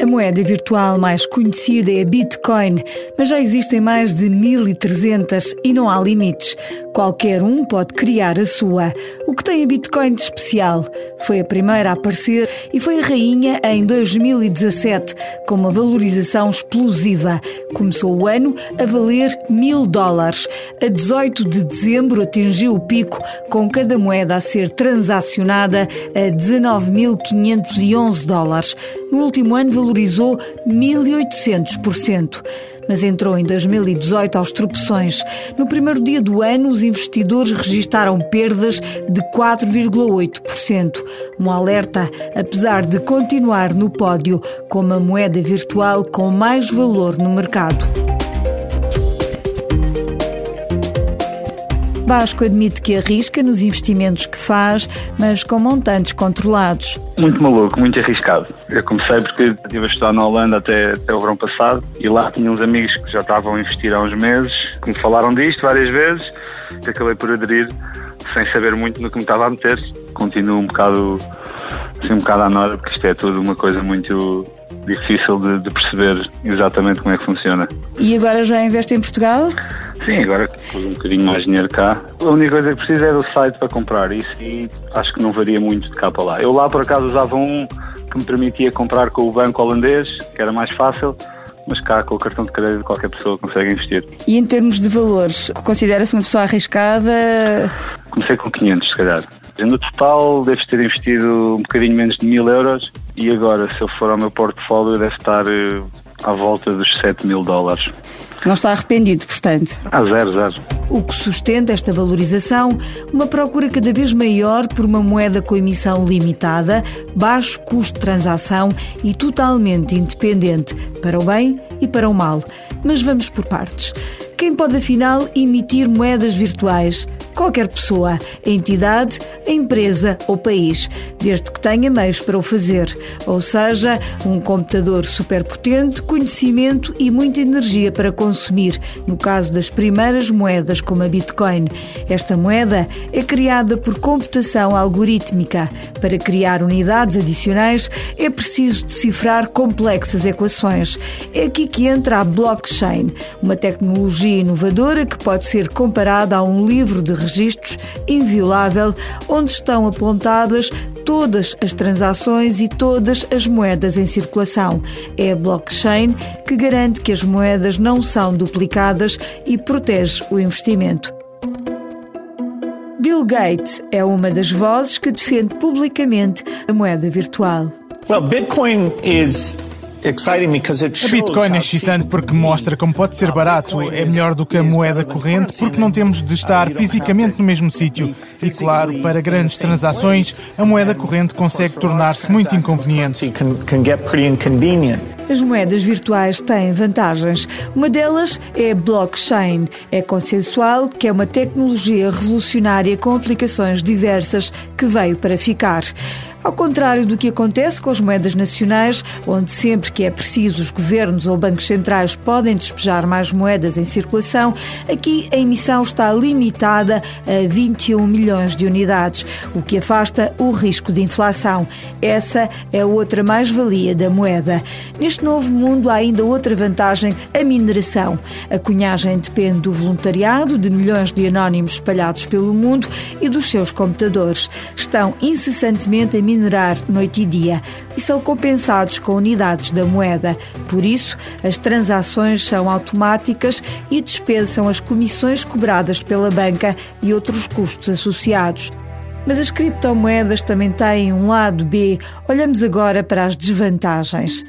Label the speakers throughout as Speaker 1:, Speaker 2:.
Speaker 1: A moeda virtual mais conhecida é Bitcoin, mas já existem mais de 1300 e não há limites. Qualquer um pode criar a sua. O que tem a Bitcoin de especial? Foi a primeira a aparecer e foi a rainha em 2017, com uma valorização explosiva. Começou o ano a valer mil dólares. A 18 de dezembro atingiu o pico, com cada moeda a ser transacionada a 19.511 dólares. No último ano valorizou 1.800%, mas entrou em 2018 aos tropeções. No primeiro dia do ano, os investidores registaram perdas de 4,8%. Um alerta, apesar de continuar no pódio como a moeda virtual com mais valor no mercado. Vasco admite que arrisca nos investimentos que faz, mas com montantes controlados.
Speaker 2: Muito maluco, muito arriscado. Eu comecei porque estive a estudar na Holanda até, até o verão passado e lá tinha uns amigos que já estavam a investir há uns meses, que me falaram disto várias vezes, que acabei por aderir sem saber muito no que me estava a meter. Continuo um bocado, assim, um bocado à nora, porque isto é tudo uma coisa muito difícil de, de perceber exatamente como é que funciona.
Speaker 1: E agora já investe em Portugal?
Speaker 2: Sim, agora pus um bocadinho mais dinheiro cá. A única coisa que preciso é do site para comprar isso e acho que não varia muito de cá para lá. Eu lá por acaso usava um que me permitia comprar com o banco holandês, que era mais fácil, mas cá com o cartão de crédito qualquer pessoa consegue investir.
Speaker 1: E em termos de valores, considera-se uma pessoa arriscada?
Speaker 2: Comecei com 500, se calhar. No total, deves ter investido um bocadinho menos de mil euros e agora, se eu for ao meu portfólio, deve estar eh, à volta dos 7 mil dólares.
Speaker 1: Não está arrependido, portanto?
Speaker 2: Ah, zero, zero.
Speaker 1: O que sustenta esta valorização? Uma procura cada vez maior por uma moeda com emissão limitada, baixo custo de transação e totalmente independente, para o bem e para o mal. Mas vamos por partes. Quem pode afinal emitir moedas virtuais? Qualquer pessoa, entidade, empresa ou país, desde que tenha meios para o fazer, ou seja, um computador superpotente, conhecimento e muita energia para consumir, no caso das primeiras moedas como a Bitcoin. Esta moeda é criada por computação algorítmica. Para criar unidades adicionais é preciso decifrar complexas equações. É aqui que entra a blockchain, uma tecnologia inovadora que pode ser comparada a um livro de registros inviolável onde estão apontadas todas as transações e todas as moedas em circulação. É a blockchain que garante que as moedas não são duplicadas e protege o investimento. Bill Gates é uma das vozes que defende publicamente a moeda virtual.
Speaker 3: Well, Bitcoin is
Speaker 4: a Bitcoin é excitante porque mostra como pode ser barato, é melhor do que a moeda corrente porque não temos de estar fisicamente no mesmo sítio. E claro, para grandes transações, a moeda corrente consegue tornar-se muito inconveniente.
Speaker 1: As moedas virtuais têm vantagens. Uma delas é a blockchain. É consensual, que é uma tecnologia revolucionária com aplicações diversas que veio para ficar. Ao contrário do que acontece com as moedas nacionais, onde sempre que é preciso os governos ou bancos centrais podem despejar mais moedas em circulação, aqui a emissão está limitada a 21 milhões de unidades, o que afasta o risco de inflação. Essa é outra mais-valia da moeda. Neste novo mundo há ainda outra vantagem, a mineração. A cunhagem depende do voluntariado de milhões de anónimos espalhados pelo mundo e dos seus computadores. Estão incessantemente a minerar noite e dia e são compensados com unidades da moeda. Por isso, as transações são automáticas e dispensam as comissões cobradas pela banca e outros custos associados. Mas as criptomoedas também têm um lado B. Olhamos agora para as desvantagens.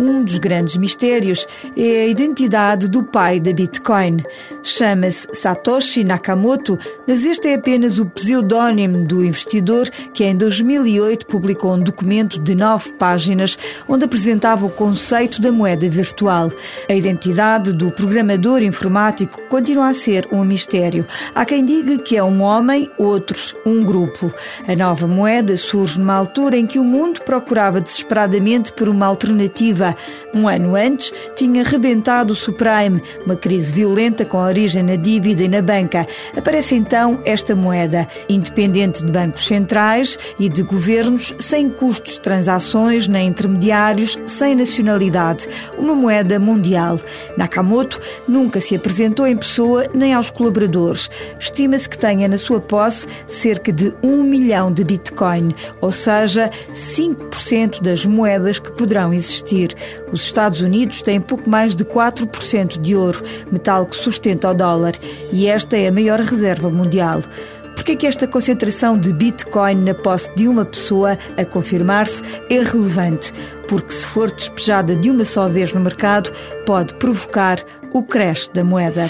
Speaker 1: Um dos grandes mistérios é a identidade do pai da Bitcoin. Chama-se Satoshi Nakamoto, mas este é apenas o pseudónimo do investidor que em 2008 publicou um documento de nove páginas onde apresentava o conceito da moeda virtual. A identidade do programador informático continua a ser um mistério. Há quem diga que é um homem, outros um grupo. A nova moeda surge numa altura em que o mundo procurava desesperadamente por uma alternativa Um ano antes, tinha rebentado o subprime, uma crise violenta com origem na dívida e na banca. Aparece então esta moeda, independente de bancos centrais e de governos, sem custos de transações nem intermediários, sem nacionalidade. Uma moeda mundial. Nakamoto nunca se apresentou em pessoa nem aos colaboradores. Estima-se que tenha na sua posse cerca de um milhão de Bitcoin, ou seja, 5% das moedas que poderão existir. Os Estados Unidos têm pouco mais de 4% de ouro, metal que sustenta o dólar, e esta é a maior reserva mundial. Por que é que esta concentração de Bitcoin na posse de uma pessoa, a confirmar-se, é relevante? Porque se for despejada de uma só vez no mercado, pode provocar o crash da moeda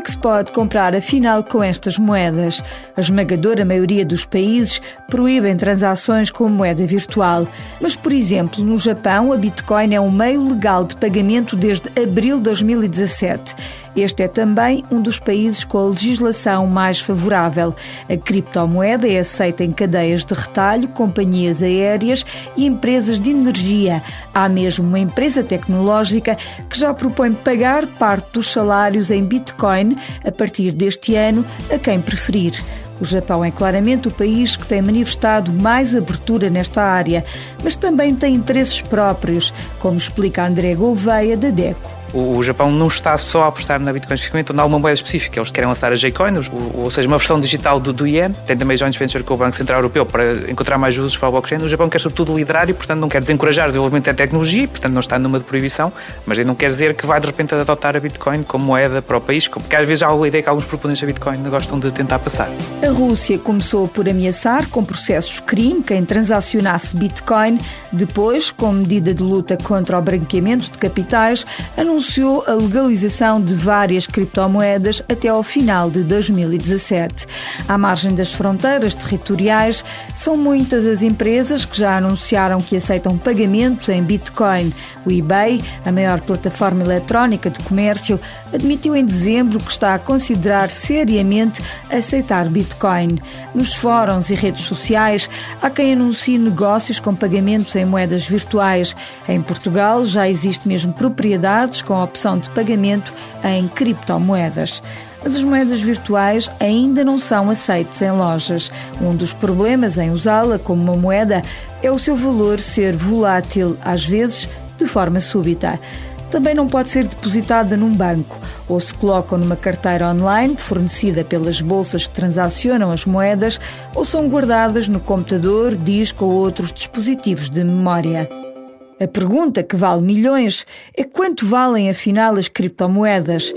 Speaker 1: é que se pode comprar afinal com estas moedas? A esmagadora maioria dos países proíbem transações com moeda virtual. Mas, por exemplo, no Japão, a Bitcoin é um meio legal de pagamento desde abril de 2017. Este é também um dos países com a legislação mais favorável. A criptomoeda é aceita em cadeias de retalho, companhias aéreas e empresas de energia. Há mesmo uma empresa tecnológica que já propõe pagar parte dos salários em Bitcoin a partir deste ano a quem preferir. O Japão é claramente o país que tem manifestado mais abertura nesta área, mas também tem interesses próprios, como explica André Gouveia, da DECO.
Speaker 5: O, Japão não está só a apostar na Bitcoin especificamente, onde há uma moeda específica. Eles querem lançar a J-Coin, ou, seja, uma versão digital do, do Yen. Tem também joint venture com o Banco Central Europeu para encontrar mais usos para o blockchain. O Japão quer sobretudo liderar e, portanto, não quer desencorajar o desenvolvimento da tecnologia, portanto, não está numa de proibição, mas não quer dizer que vai de repente adotar a Bitcoin como moeda para o país, porque às vezes há a ideia que alguns proponentes da Bitcoin gostam de tentar passar.
Speaker 1: A Rússia começou por ameaçar com processos crime quem transacionasse Bitcoin. Depois, com medida de luta contra o branqueamento de capitais, anunciou a legalização legalização de várias criptomoedas até ao final de 2017. À margem das fronteiras territoriais, são muitas as empresas que já anunciaram que aceitam pagamentos em Bitcoin. O eBay, a maior plataforma eletrónica de comércio, admitiu em dezembro que está a considerar seriamente aceitar Bitcoin. Nos fóruns e redes sociais, há quem anuncie negócios com pagamentos em moedas virtuais. Em Portugal já existe mesmo propriedades com a opção de pagamento em criptomoedas. Mas as moedas virtuais ainda não são aceitas em lojas. Um dos problemas em usá-la como uma moeda é o seu valor ser volátil, às vezes de forma súbita. Também não pode ser depositada num banco ou se colocam numa carteira online fornecida pelas bolsas que transacionam as moedas ou são guardadas no computador, disco ou outros dispositivos de memória. A pergunta que vale milhões é quanto valem afinal as criptomoedas?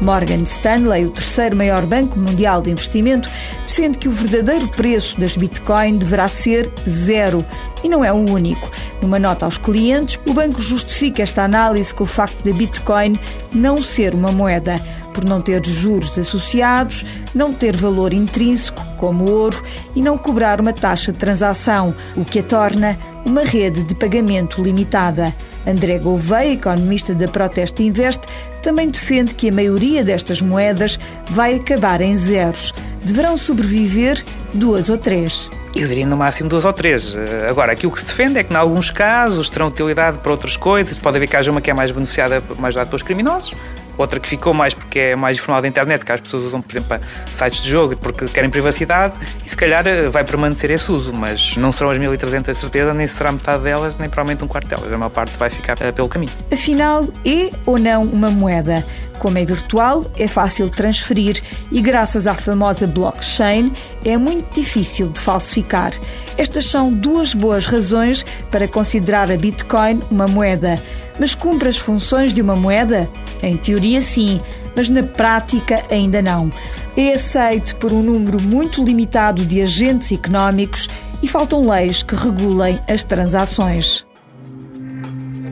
Speaker 1: Morgan Stanley, o terceiro maior banco mundial de investimento, defende que o verdadeiro preço das Bitcoin deverá ser zero e não é o único. Numa nota aos clientes, o banco justifica esta análise com o facto da Bitcoin não ser uma moeda, por não ter juros associados, não ter valor intrínseco, como ouro, e não cobrar uma taxa de transação, o que a torna uma rede de pagamento limitada. André Gouveia, economista da Proteste Invest, também defende que a maioria destas moedas vai acabar em zeros. Deverão sobreviver duas ou três.
Speaker 5: Eu diria no máximo duas ou três. Eh, agora, aquilo que se defende é que, em alguns casos, terão utilidade para outras coisas. Pode haver que haja uma que é mais beneficiada, mais dada pelos criminosos, outra que ficou mais porque é mais informal da internet, que as pessoas usam, por exemplo, sites de jogo porque querem privacidade, e se calhar eh, vai permanecer esse uso, mas não serão as 1300 de certeza, nem será metade delas, nem provavelmente um quarto delas. A maior parte vai ficar eh, pelo caminho.
Speaker 1: Afinal, é ou não uma moeda? Como é virtual, é fácil transferir e, graças à famosa blockchain, é muito difícil de falsificar. Estas são duas boas razões para considerar a Bitcoin uma moeda. Mas cumpre as funções de uma moeda? Em teoria, sim, mas na prática, ainda não. É aceito por um número muito limitado de agentes económicos e faltam leis que regulem as transações.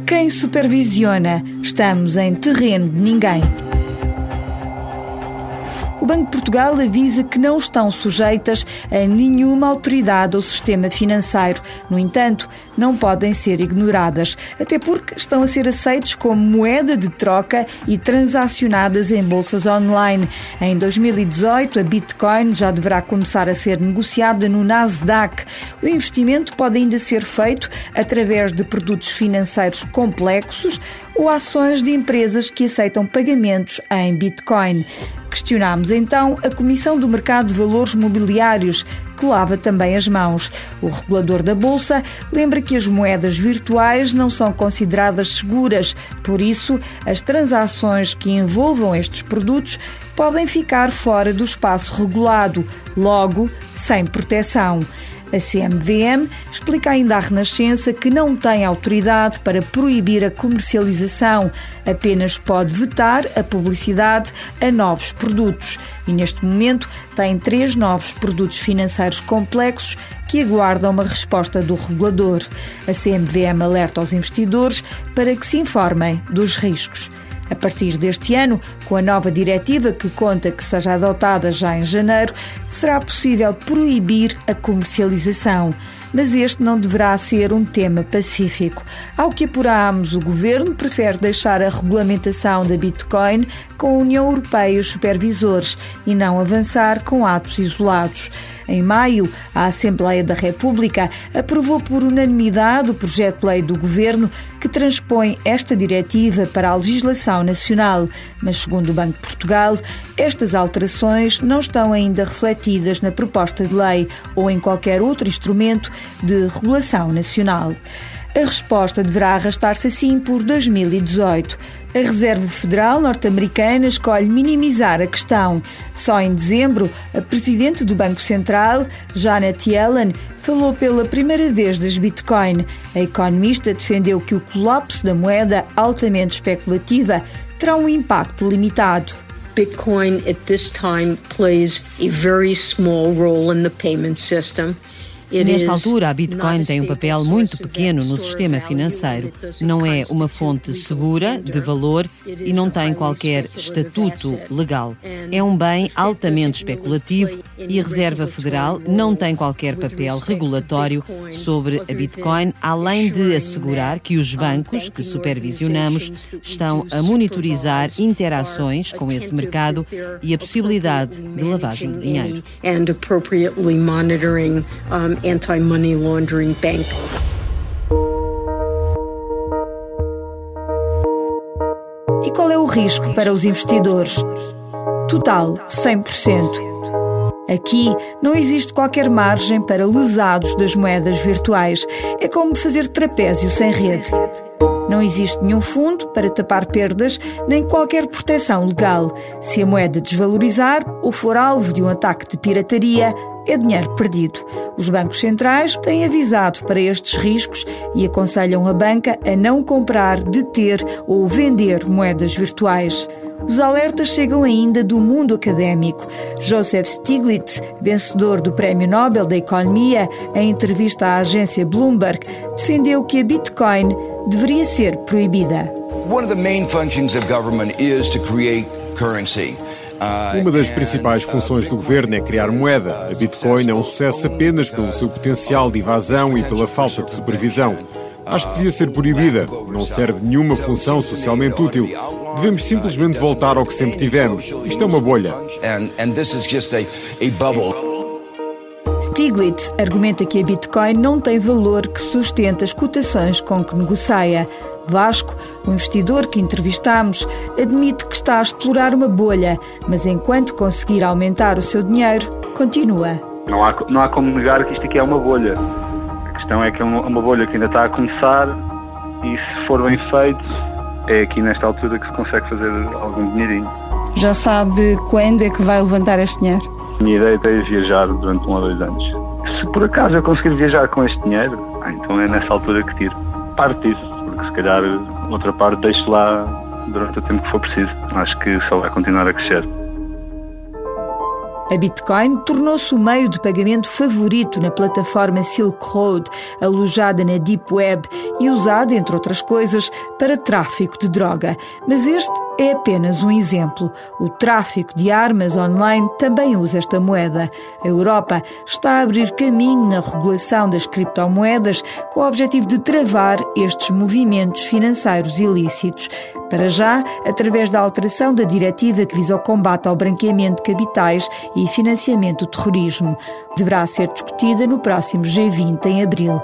Speaker 1: Quem supervisiona? Estamos em terreno de ninguém. O Banco de Portugal avisa que não estão sujeitas a nenhuma autoridade ou sistema financeiro. No entanto, não podem ser ignoradas, até porque estão a ser aceitos como moeda de troca e transacionadas em bolsas online. Em 2018, a Bitcoin já deverá começar a ser negociada no Nasdaq. O investimento pode ainda ser feito através de produtos financeiros complexos ou ações de empresas que aceitam pagamentos em Bitcoin. Questionámos então a Comissão do Mercado de Valores Mobiliários, que lava também as mãos. O regulador da Bolsa lembra que as moedas virtuais não são consideradas seguras, por isso, as transações que envolvam estes produtos podem ficar fora do espaço regulado, logo sem proteção. A CMVM explica ainda à Renascença que não tem autoridade para proibir a comercialização, apenas pode vetar a publicidade a novos produtos. E neste momento tem três novos produtos financeiros complexos que aguardam uma resposta do regulador. A CMVM alerta aos investidores para que se informem dos riscos. A partir deste ano, com a nova diretiva que conta que seja adotada já em janeiro, será possível proibir a comercialização mas este não deverá ser um tema pacífico. Ao que apuramos, o governo prefere deixar a regulamentação da Bitcoin com a União Europeia e os supervisores e não avançar com atos isolados. Em maio, a Assembleia da República aprovou por unanimidade o projeto de lei do governo que transpõe esta diretiva para a legislação nacional, mas segundo o Banco de Portugal, estas alterações não estão ainda refletidas na proposta de lei ou em qualquer outro instrumento de regulação nacional. A resposta deverá arrastar-se assim por 2018. A Reserva Federal norte-americana escolhe minimizar a questão. Só em dezembro, a presidente do Banco Central, Janet Yellen, falou pela primeira vez das Bitcoin. A economista defendeu que o colapso da moeda altamente especulativa terá um impacto limitado.
Speaker 6: Bitcoin at this time plays a very small role in the payment system.
Speaker 7: Nesta altura, a Bitcoin tem um papel muito pequeno no sistema financeiro. Não é uma fonte segura de valor e não tem qualquer estatuto legal. É um bem altamente especulativo e a Reserva Federal não tem qualquer papel regulatório sobre a Bitcoin, além de assegurar que os bancos que supervisionamos estão a monitorizar interações com esse mercado e a possibilidade de lavagem de dinheiro anti-money laundering bank.
Speaker 1: E qual é o risco para os investidores? Total 100%. Aqui não existe qualquer margem para lesados das moedas virtuais. É como fazer trapézio sem rede. Não existe nenhum fundo para tapar perdas, nem qualquer proteção legal. Se a moeda desvalorizar ou for alvo de um ataque de pirataria, é dinheiro perdido. Os bancos centrais têm avisado para estes riscos e aconselham a banca a não comprar, deter ou vender moedas virtuais. Os alertas chegam ainda do mundo académico. Joseph Stiglitz, vencedor do Prémio Nobel da Economia, em entrevista à agência Bloomberg, defendeu que a Bitcoin deveria ser proibida. One of the main functions of government is to create
Speaker 8: currency. Uma das principais funções do governo é criar moeda. A Bitcoin é um sucesso apenas pelo seu potencial de evasão e pela falta de supervisão. Acho que devia ser proibida. Não serve nenhuma função socialmente útil. Devemos simplesmente voltar ao que sempre tivemos. Isto é uma bolha.
Speaker 1: Stiglitz argumenta que a Bitcoin não tem valor que sustenta as cotações com que negocia. Vasco, o investidor que entrevistamos, admite que está a explorar uma bolha, mas enquanto conseguir aumentar o seu dinheiro, continua.
Speaker 2: Não há, não há como negar que isto aqui é uma bolha. A questão é que é uma, bolha que ainda está a começar e se for bem feito, é aqui nesta altura que se consegue fazer algum dinheirinho.
Speaker 1: Já sabe quando é que vai levantar este dinheiro?
Speaker 2: Minha ideia é viajar durante um ou dois anos. Se por acaso eu conseguir viajar com este dinheiro, ah, então é nessa altura que tiro parte disso porque se calhar outra parte deixo lá durante o tempo que for preciso. Acho que só vai continuar a crescer.
Speaker 1: A Bitcoin tornou-se o meio de pagamento favorito na plataforma Silk Road, alojada na Deep Web e usada, entre outras coisas, para tráfico de droga. Mas este é apenas um exemplo. O tráfico de armas online também usa esta moeda. A Europa está a abrir caminho na regulação das criptomoedas com o objetivo de travar estes movimentos financeiros ilícitos. Para já, através da alteração da diretiva que visa o combate ao branqueamento de capitais e financiamento do terrorismo. Deverá ser discutida no próximo G20 em abril.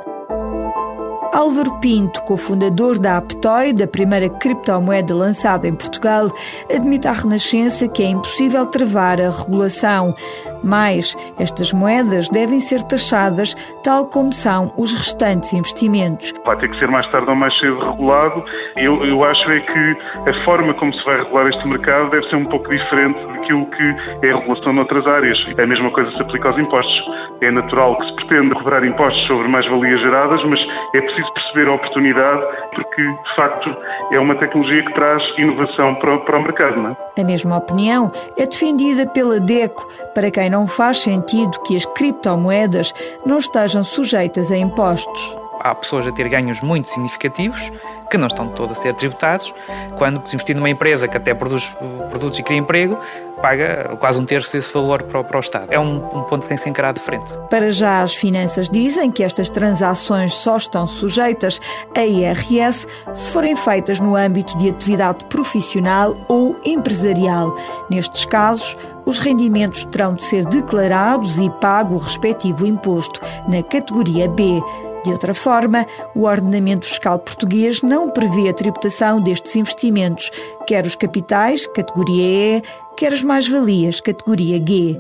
Speaker 1: Álvaro Pinto, cofundador da Aptoy, da primeira criptomoeda lançada em Portugal, admite à Renascença que é impossível travar a regulação. Mas estas moedas devem ser taxadas tal como são os restantes investimentos.
Speaker 9: Vai ter que ser mais tarde ou mais cedo regulado. Eu, eu acho é que a forma como se vai regular este mercado deve ser um pouco diferente daquilo que é a regulação noutras áreas. A mesma coisa se aplica aos impostos. É natural que se pretenda cobrar impostos sobre mais-valias geradas, mas é preciso perceber a oportunidade porque, de facto, é uma tecnologia que traz inovação para, para o mercado. Não é?
Speaker 1: A mesma opinião é defendida pela DECO, para quem não faz sentido que as criptomoedas não estejam sujeitas a impostos.
Speaker 5: Há pessoas a ter ganhos muito significativos que não estão todos a ser tributados, quando se investir numa empresa que até produz produtos e cria emprego, paga quase um terço desse valor para o, para o Estado. É um, um, ponto que tem que ser encarado de frente.
Speaker 1: Para já, as finanças dizem que estas transações só estão sujeitas a IRS se forem feitas no âmbito de atividade profissional ou empresarial. Nestes casos, os rendimentos terão de ser declarados e pago o respectivo imposto na categoria B. De outra forma, o ordenamento fiscal português não prevê a tributação destes investimentos, quer os capitais, categoria E, quer as mais-valias, categoria G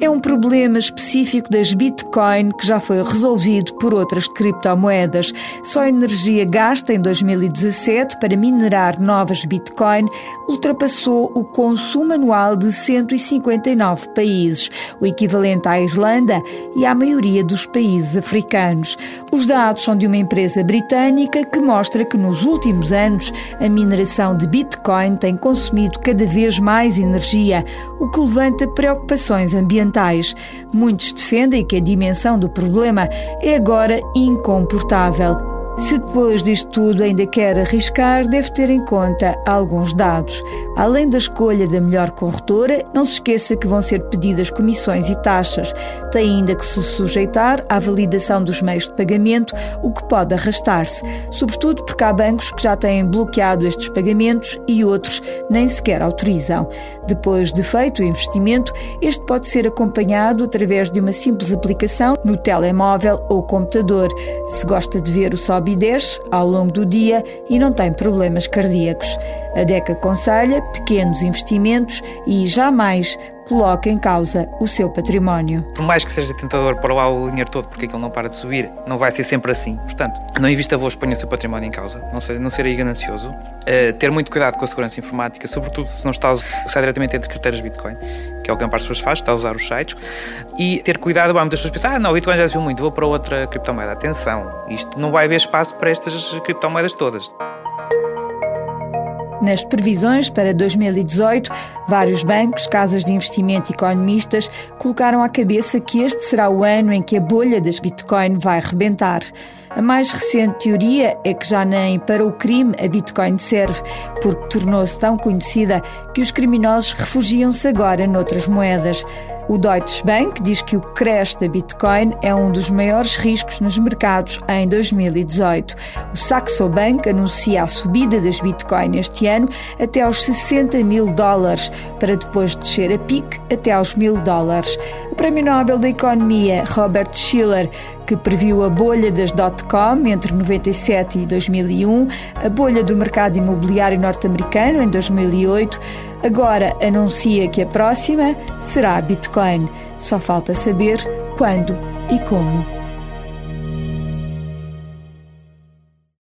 Speaker 1: é um problema específico das Bitcoin que já foi resolvido por outras criptomoedas. Só a energia gasta em 2017 para minerar novas Bitcoin ultrapassou o consumo anual de 159 países, o equivalente à Irlanda e à maioria dos países africanos. Os dados são de uma empresa britânica que mostra que nos últimos anos a mineração de Bitcoin tem consumido cada vez mais energia, o que levanta preocupações ambientais ambientais. Muitos defendem que a dimensão do problema é agora incomportável. Se depois disto tudo ainda quer arriscar, deve ter em conta alguns dados. Além da escolha da melhor corretora, não se esqueça que vão ser pedidas comissões e taxas. Tem ainda que se sujeitar à validação dos meios de pagamento, o que pode arrastar-se, sobretudo porque há bancos que já têm bloqueado estes pagamentos e outros nem sequer autorizam. Depois de feito o investimento, este pode ser acompanhado através de uma simples aplicação no telemóvel ou computador. Se gosta de ver o sobe desce ao longo do dia e não tem problemas cardíacos. A DECA aconselha pequenos investimentos e jamais coloca em causa o seu património.
Speaker 5: Por mais que seja tentador para lá o dinheiro todo porque aquilo não para de subir, não vai ser sempre assim. Portanto, não invista vos ponha o seu património em causa, não ser, não ser aí ganancioso. Uh, ter muito cuidado com a segurança informática, sobretudo se não está a usar diretamente entre carteiras Bitcoin, que é o que a parte das pessoas faz, está a usar os sites. E ter cuidado, muitas pessoas pensam, ah, não, Bitcoin já subiu muito, vou para outra criptomoeda. Atenção, isto não vai haver espaço para estas criptomoedas todas.
Speaker 1: Nas previsões para 2018, vários bancos, casas de investimento e economistas colocaram à cabeça que este será o ano em que a bolha das Bitcoin vai rebentar. A mais recente teoria é que já nem para o crime a Bitcoin serve, porque tornou-se tão conhecida que os criminosos refugiam-se agora noutras moedas. O Deutsche Bank diz que o crash da Bitcoin é um dos maiores riscos nos mercados em 2018. O Saxo Bank anuncia a subida das Bitcoin este ano até aos 60 mil dólares, para depois descer a pique até aos mil dólares. O Prémio Nobel da Economia, Robert Schiller, que previu a bolha das dot-com entre 97 e 2001, a bolha do mercado imobiliário norte-americano em 2008, agora anuncia que a próxima será Bitcoin. Só falta saber quando e como.